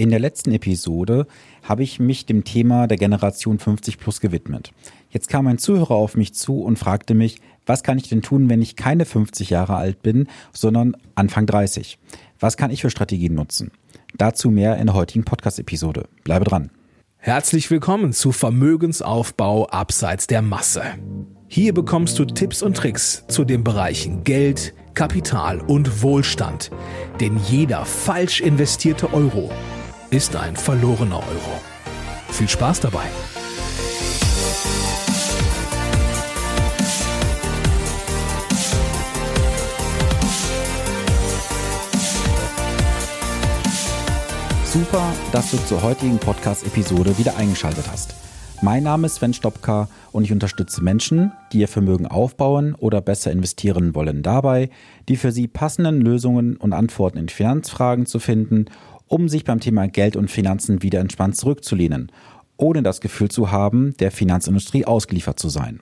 In der letzten Episode habe ich mich dem Thema der Generation 50 plus gewidmet. Jetzt kam ein Zuhörer auf mich zu und fragte mich, was kann ich denn tun, wenn ich keine 50 Jahre alt bin, sondern Anfang 30? Was kann ich für Strategien nutzen? Dazu mehr in der heutigen Podcast-Episode. Bleibe dran. Herzlich willkommen zu Vermögensaufbau abseits der Masse. Hier bekommst du Tipps und Tricks zu den Bereichen Geld, Kapital und Wohlstand. Denn jeder falsch investierte Euro ist ein verlorener Euro. Viel Spaß dabei! Super, dass du zur heutigen Podcast-Episode wieder eingeschaltet hast. Mein Name ist Sven Stopka und ich unterstütze Menschen, die ihr Vermögen aufbauen oder besser investieren wollen, dabei, die für sie passenden Lösungen und Antworten in Finanzfragen zu finden um sich beim Thema Geld und Finanzen wieder entspannt zurückzulehnen, ohne das Gefühl zu haben, der Finanzindustrie ausgeliefert zu sein.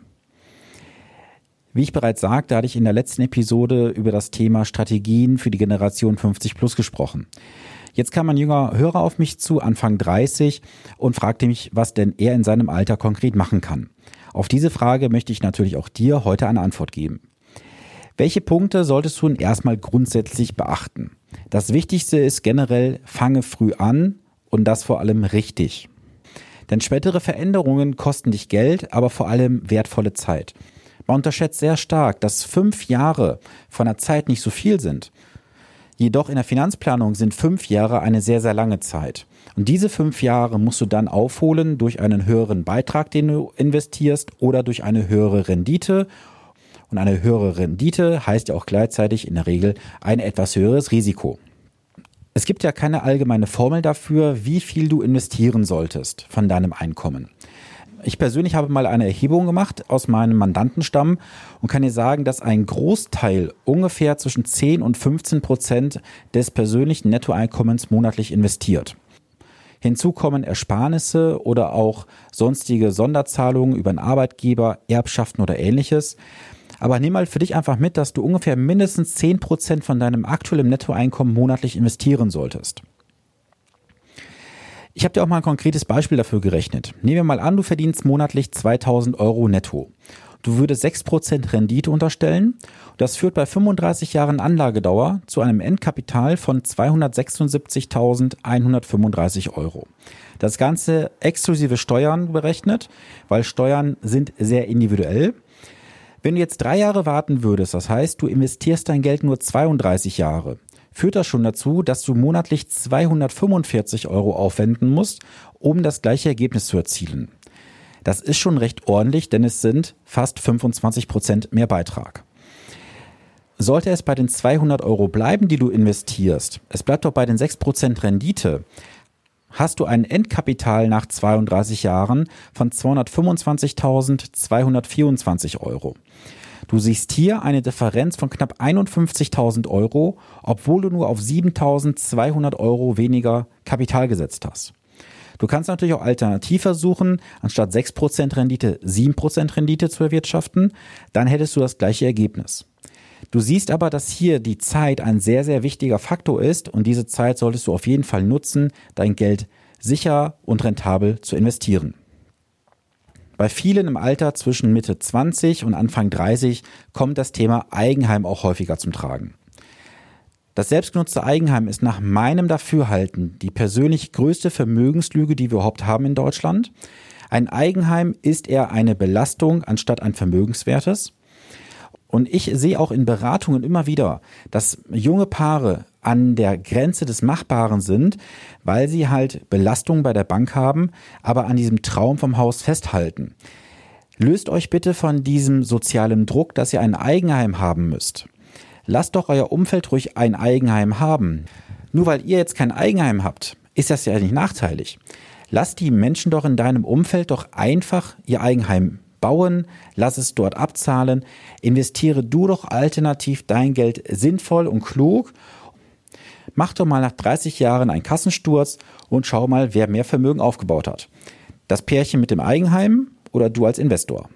Wie ich bereits sagte, hatte ich in der letzten Episode über das Thema Strategien für die Generation 50 Plus gesprochen. Jetzt kam ein junger Hörer auf mich zu, Anfang 30, und fragte mich, was denn er in seinem Alter konkret machen kann. Auf diese Frage möchte ich natürlich auch dir heute eine Antwort geben. Welche Punkte solltest du nun erstmal grundsätzlich beachten? Das Wichtigste ist generell, fange früh an und das vor allem richtig. Denn spätere Veränderungen kosten dich Geld, aber vor allem wertvolle Zeit. Man unterschätzt sehr stark, dass fünf Jahre von der Zeit nicht so viel sind. Jedoch in der Finanzplanung sind fünf Jahre eine sehr, sehr lange Zeit. Und diese fünf Jahre musst du dann aufholen durch einen höheren Beitrag, den du investierst oder durch eine höhere Rendite und eine höhere Rendite heißt ja auch gleichzeitig in der Regel ein etwas höheres Risiko. Es gibt ja keine allgemeine Formel dafür, wie viel du investieren solltest von deinem Einkommen. Ich persönlich habe mal eine Erhebung gemacht aus meinem Mandantenstamm und kann dir sagen, dass ein Großteil ungefähr zwischen 10 und 15 Prozent des persönlichen Nettoeinkommens monatlich investiert. Hinzu kommen Ersparnisse oder auch sonstige Sonderzahlungen über einen Arbeitgeber, Erbschaften oder ähnliches. Aber nimm mal für dich einfach mit, dass du ungefähr mindestens zehn Prozent von deinem aktuellen Nettoeinkommen monatlich investieren solltest. Ich habe dir auch mal ein konkretes Beispiel dafür gerechnet. Nehmen wir mal an, du verdienst monatlich 2000 Euro netto. Du würdest 6% Rendite unterstellen. Das führt bei 35 Jahren Anlagedauer zu einem Endkapital von 276.135 Euro. Das Ganze exklusive Steuern berechnet, weil Steuern sind sehr individuell. Wenn du jetzt drei Jahre warten würdest, das heißt, du investierst dein Geld nur 32 Jahre, führt das schon dazu, dass du monatlich 245 Euro aufwenden musst, um das gleiche Ergebnis zu erzielen. Das ist schon recht ordentlich, denn es sind fast 25 Prozent mehr Beitrag. Sollte es bei den 200 Euro bleiben, die du investierst, es bleibt doch bei den 6 Prozent Rendite, hast du ein Endkapital nach 32 Jahren von 225.224 Euro. Du siehst hier eine Differenz von knapp 51.000 Euro, obwohl du nur auf 7.200 Euro weniger Kapital gesetzt hast. Du kannst natürlich auch alternativ versuchen, anstatt 6% Rendite 7% Rendite zu erwirtschaften, dann hättest du das gleiche Ergebnis. Du siehst aber, dass hier die Zeit ein sehr, sehr wichtiger Faktor ist und diese Zeit solltest du auf jeden Fall nutzen, dein Geld sicher und rentabel zu investieren. Bei vielen im Alter zwischen Mitte 20 und Anfang 30 kommt das Thema Eigenheim auch häufiger zum Tragen. Das selbstgenutzte Eigenheim ist nach meinem Dafürhalten die persönlich größte Vermögenslüge, die wir überhaupt haben in Deutschland. Ein Eigenheim ist eher eine Belastung anstatt ein vermögenswertes. Und ich sehe auch in Beratungen immer wieder, dass junge Paare an der Grenze des Machbaren sind, weil sie halt Belastungen bei der Bank haben, aber an diesem Traum vom Haus festhalten. Löst euch bitte von diesem sozialen Druck, dass ihr ein Eigenheim haben müsst. Lasst doch euer Umfeld ruhig ein Eigenheim haben. Nur weil ihr jetzt kein Eigenheim habt, ist das ja nicht nachteilig. Lasst die Menschen doch in deinem Umfeld doch einfach ihr Eigenheim bauen, lass es dort abzahlen, investiere du doch alternativ dein Geld sinnvoll und klug. Mach doch mal nach 30 Jahren einen Kassensturz und schau mal, wer mehr Vermögen aufgebaut hat. Das Pärchen mit dem Eigenheim oder du als Investor.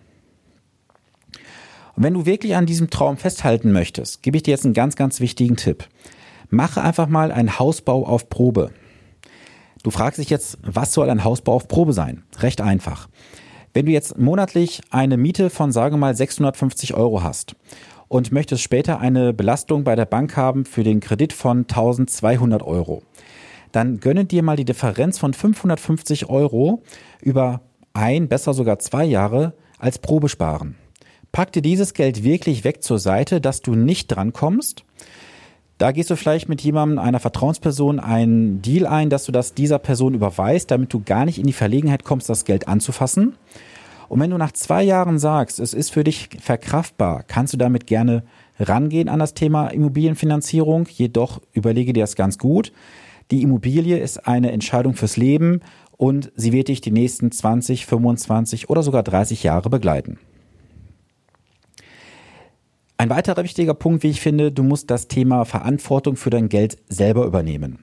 Und wenn du wirklich an diesem Traum festhalten möchtest, gebe ich dir jetzt einen ganz, ganz wichtigen Tipp. Mache einfach mal einen Hausbau auf Probe. Du fragst dich jetzt, was soll ein Hausbau auf Probe sein? Recht einfach. Wenn du jetzt monatlich eine Miete von, sage mal, 650 Euro hast und möchtest später eine Belastung bei der Bank haben für den Kredit von 1200 Euro, dann gönne dir mal die Differenz von 550 Euro über ein, besser sogar zwei Jahre als Probe sparen. Pack dir dieses Geld wirklich weg zur Seite, dass du nicht drankommst da gehst du vielleicht mit jemandem, einer Vertrauensperson, einen Deal ein, dass du das dieser Person überweist, damit du gar nicht in die Verlegenheit kommst, das Geld anzufassen. Und wenn du nach zwei Jahren sagst, es ist für dich verkraftbar, kannst du damit gerne rangehen an das Thema Immobilienfinanzierung. Jedoch überlege dir das ganz gut. Die Immobilie ist eine Entscheidung fürs Leben und sie wird dich die nächsten 20, 25 oder sogar 30 Jahre begleiten. Ein weiterer wichtiger Punkt, wie ich finde, du musst das Thema Verantwortung für dein Geld selber übernehmen.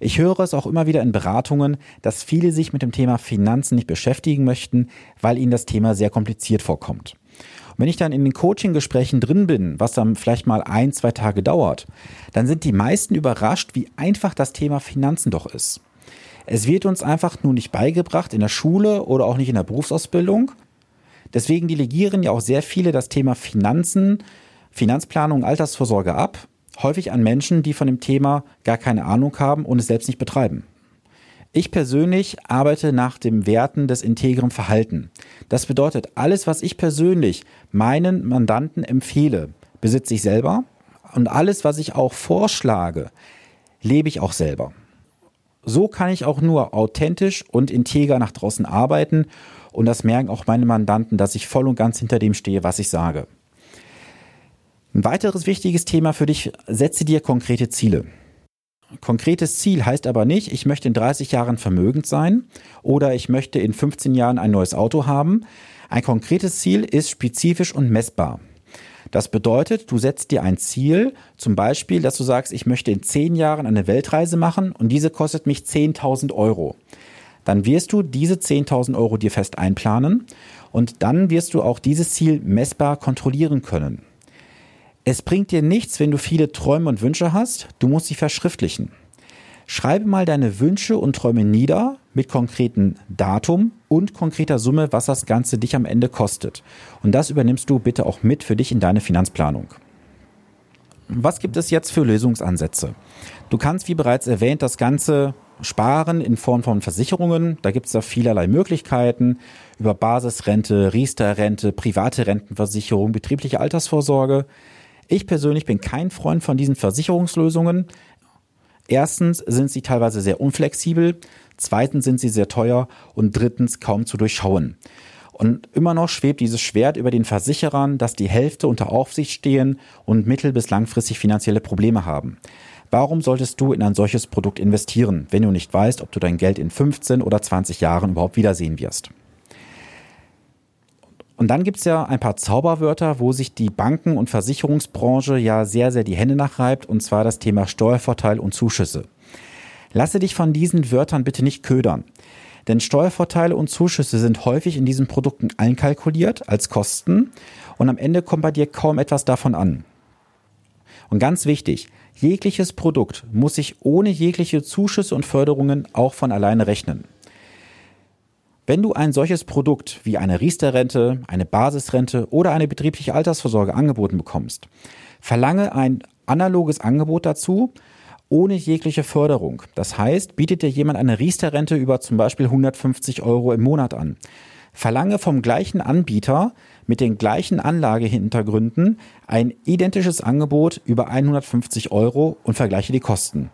Ich höre es auch immer wieder in Beratungen, dass viele sich mit dem Thema Finanzen nicht beschäftigen möchten, weil ihnen das Thema sehr kompliziert vorkommt. Und wenn ich dann in den Coaching-Gesprächen drin bin, was dann vielleicht mal ein, zwei Tage dauert, dann sind die meisten überrascht, wie einfach das Thema Finanzen doch ist. Es wird uns einfach nur nicht beigebracht in der Schule oder auch nicht in der Berufsausbildung, Deswegen delegieren ja auch sehr viele das Thema Finanzen, Finanzplanung, Altersvorsorge ab, häufig an Menschen, die von dem Thema gar keine Ahnung haben und es selbst nicht betreiben. Ich persönlich arbeite nach dem Werten des integren Verhalten. Das bedeutet, alles, was ich persönlich meinen Mandanten empfehle, besitze ich selber und alles, was ich auch vorschlage, lebe ich auch selber. So kann ich auch nur authentisch und integer nach draußen arbeiten und das merken auch meine Mandanten, dass ich voll und ganz hinter dem stehe, was ich sage. Ein weiteres wichtiges Thema für dich, setze dir konkrete Ziele. Konkretes Ziel heißt aber nicht, ich möchte in 30 Jahren vermögend sein oder ich möchte in 15 Jahren ein neues Auto haben. Ein konkretes Ziel ist spezifisch und messbar. Das bedeutet, du setzt dir ein Ziel, zum Beispiel, dass du sagst, ich möchte in 10 Jahren eine Weltreise machen und diese kostet mich 10.000 Euro dann wirst du diese 10.000 Euro dir fest einplanen und dann wirst du auch dieses Ziel messbar kontrollieren können. Es bringt dir nichts, wenn du viele Träume und Wünsche hast, du musst sie verschriftlichen. Schreibe mal deine Wünsche und Träume nieder mit konkreten Datum und konkreter Summe, was das Ganze dich am Ende kostet. Und das übernimmst du bitte auch mit für dich in deine Finanzplanung. Was gibt es jetzt für Lösungsansätze? Du kannst, wie bereits erwähnt, das Ganze sparen in Form von Versicherungen. Da gibt es da vielerlei Möglichkeiten über Basisrente, Riester-Rente, private Rentenversicherung, betriebliche Altersvorsorge. Ich persönlich bin kein Freund von diesen Versicherungslösungen. Erstens sind sie teilweise sehr unflexibel, zweitens sind sie sehr teuer und drittens kaum zu durchschauen. Und immer noch schwebt dieses Schwert über den Versicherern, dass die Hälfte unter Aufsicht stehen und mittel- bis langfristig finanzielle Probleme haben. Warum solltest du in ein solches Produkt investieren, wenn du nicht weißt, ob du dein Geld in 15 oder 20 Jahren überhaupt wiedersehen wirst? Und dann gibt es ja ein paar Zauberwörter, wo sich die Banken- und Versicherungsbranche ja sehr, sehr die Hände nachreibt, und zwar das Thema Steuervorteil und Zuschüsse. Lasse dich von diesen Wörtern bitte nicht ködern. Denn Steuervorteile und Zuschüsse sind häufig in diesen Produkten einkalkuliert als Kosten und am Ende kommt bei dir kaum etwas davon an. Und ganz wichtig, Jegliches Produkt muss sich ohne jegliche Zuschüsse und Förderungen auch von alleine rechnen. Wenn du ein solches Produkt wie eine Riester-Rente, eine Basisrente oder eine betriebliche Altersvorsorge angeboten bekommst, verlange ein analoges Angebot dazu, ohne jegliche Förderung. Das heißt, bietet dir jemand eine Riester-Rente über zum Beispiel 150 Euro im Monat an. Verlange vom gleichen Anbieter mit den gleichen Anlagehintergründen ein identisches Angebot über 150 Euro und vergleiche die Kosten.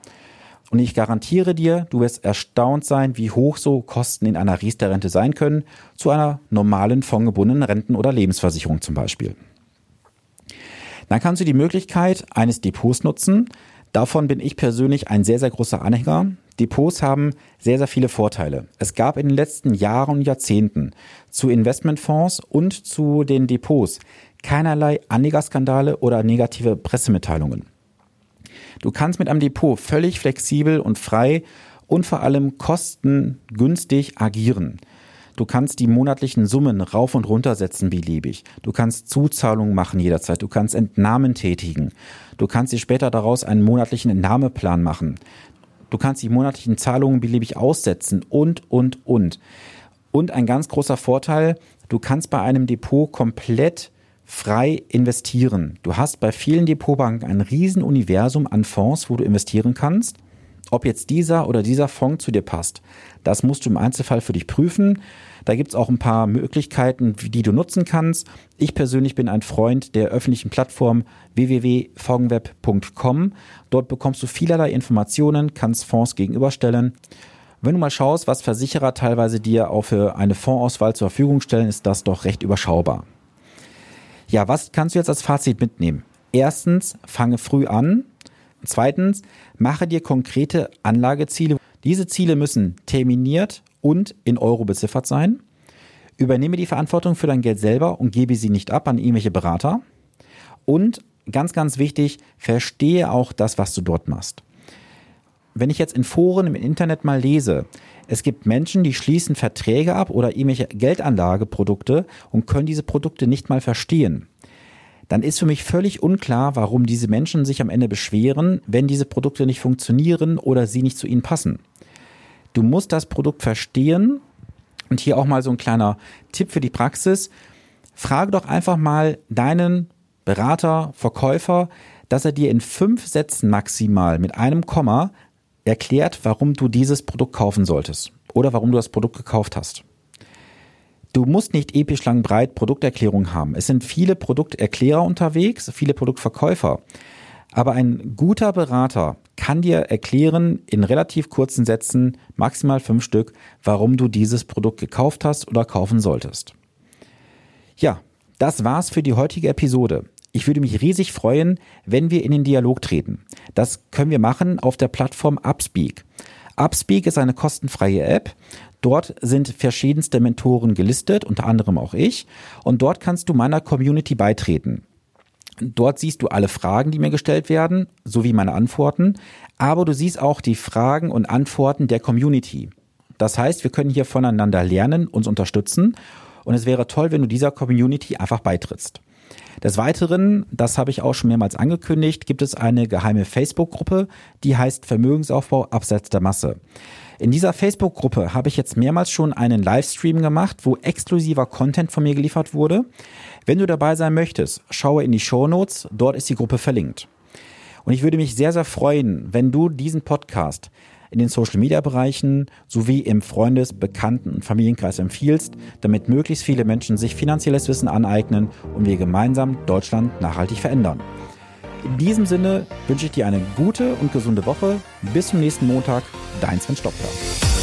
Und ich garantiere dir, du wirst erstaunt sein, wie hoch so Kosten in einer Riester-Rente sein können, zu einer normalen fondgebundenen Renten- oder Lebensversicherung zum Beispiel. Dann kannst du die Möglichkeit eines Depots nutzen. Davon bin ich persönlich ein sehr, sehr großer Anhänger. Depots haben sehr, sehr viele Vorteile. Es gab in den letzten Jahren und Jahrzehnten zu Investmentfonds und zu den Depots keinerlei Anlegerskandale oder negative Pressemitteilungen. Du kannst mit einem Depot völlig flexibel und frei und vor allem kostengünstig agieren. Du kannst die monatlichen Summen rauf und runter setzen beliebig. Du kannst Zuzahlungen machen jederzeit. Du kannst Entnahmen tätigen. Du kannst dir später daraus einen monatlichen Entnahmeplan machen. du kannst die monatlichen Zahlungen beliebig aussetzen und, und, und. Und ein ganz großer Vorteil, du kannst bei einem Depot komplett frei investieren. Du hast bei vielen Depotbanken ein Riesenuniversum an Fonds, wo du investieren kannst. Ob jetzt dieser oder dieser Fonds zu dir passt, das musst du im Einzelfall für dich prüfen. Da gibt es auch ein paar Möglichkeiten, die du nutzen kannst. Ich persönlich bin ein Freund der öffentlichen Plattform www.fongenweb.com. Dort bekommst du vielerlei Informationen, kannst Fonds gegenüberstellen. Wenn du mal schaust, was Versicherer teilweise dir auch für eine Fondsauswahl zur Verfügung stellen, ist das doch recht überschaubar. Ja, was kannst du jetzt als Fazit mitnehmen? Erstens, fange früh an. Zweitens, mache dir konkrete Anlageziele. Diese Ziele müssen terminiert und in Euro beziffert sein. Übernehme die Verantwortung für dein Geld selber und gebe sie nicht ab an irgendwelche Berater. Und ganz, ganz wichtig, verstehe auch das, was du dort machst. Wenn ich jetzt in Foren im Internet mal lese, es gibt Menschen, die schließen Verträge ab oder irgendwelche Geldanlageprodukte und können diese Produkte nicht mal verstehen. Dann ist für mich völlig unklar, warum diese Menschen sich am Ende beschweren, wenn diese Produkte nicht funktionieren oder sie nicht zu ihnen passen. Du musst das Produkt verstehen und hier auch mal so ein kleiner Tipp für die Praxis. Frage doch einfach mal deinen Berater, Verkäufer, dass er dir in fünf Sätzen maximal mit einem Komma erklärt, warum du dieses Produkt kaufen solltest oder warum du das Produkt gekauft hast. Du musst nicht episch lang breit Produkterklärungen haben. Es sind viele Produkterklärer unterwegs, viele Produktverkäufer. Aber ein guter Berater kann dir erklären in relativ kurzen Sätzen, maximal fünf Stück, warum du dieses Produkt gekauft hast oder kaufen solltest. Ja, das war's für die heutige Episode. Ich würde mich riesig freuen, wenn wir in den Dialog treten. Das können wir machen auf der Plattform Upspeak. Upspeak ist eine kostenfreie App. Dort sind verschiedenste Mentoren gelistet, unter anderem auch ich. Und dort kannst du meiner Community beitreten. Dort siehst du alle Fragen, die mir gestellt werden, sowie meine Antworten. Aber du siehst auch die Fragen und Antworten der Community. Das heißt, wir können hier voneinander lernen, uns unterstützen. Und es wäre toll, wenn du dieser Community einfach beitrittst. Des Weiteren, das habe ich auch schon mehrmals angekündigt, gibt es eine geheime Facebook-Gruppe, die heißt Vermögensaufbau abseits der Masse. In dieser Facebook-Gruppe habe ich jetzt mehrmals schon einen Livestream gemacht, wo exklusiver Content von mir geliefert wurde. Wenn du dabei sein möchtest, schaue in die Show Notes, dort ist die Gruppe verlinkt. Und ich würde mich sehr, sehr freuen, wenn du diesen Podcast in den Social-Media-Bereichen sowie im Freundes-, Bekannten- und Familienkreis empfiehlst, damit möglichst viele Menschen sich finanzielles Wissen aneignen und wir gemeinsam Deutschland nachhaltig verändern. In diesem Sinne wünsche ich dir eine gute und gesunde Woche. Bis zum nächsten Montag. Dein Sven Stopper.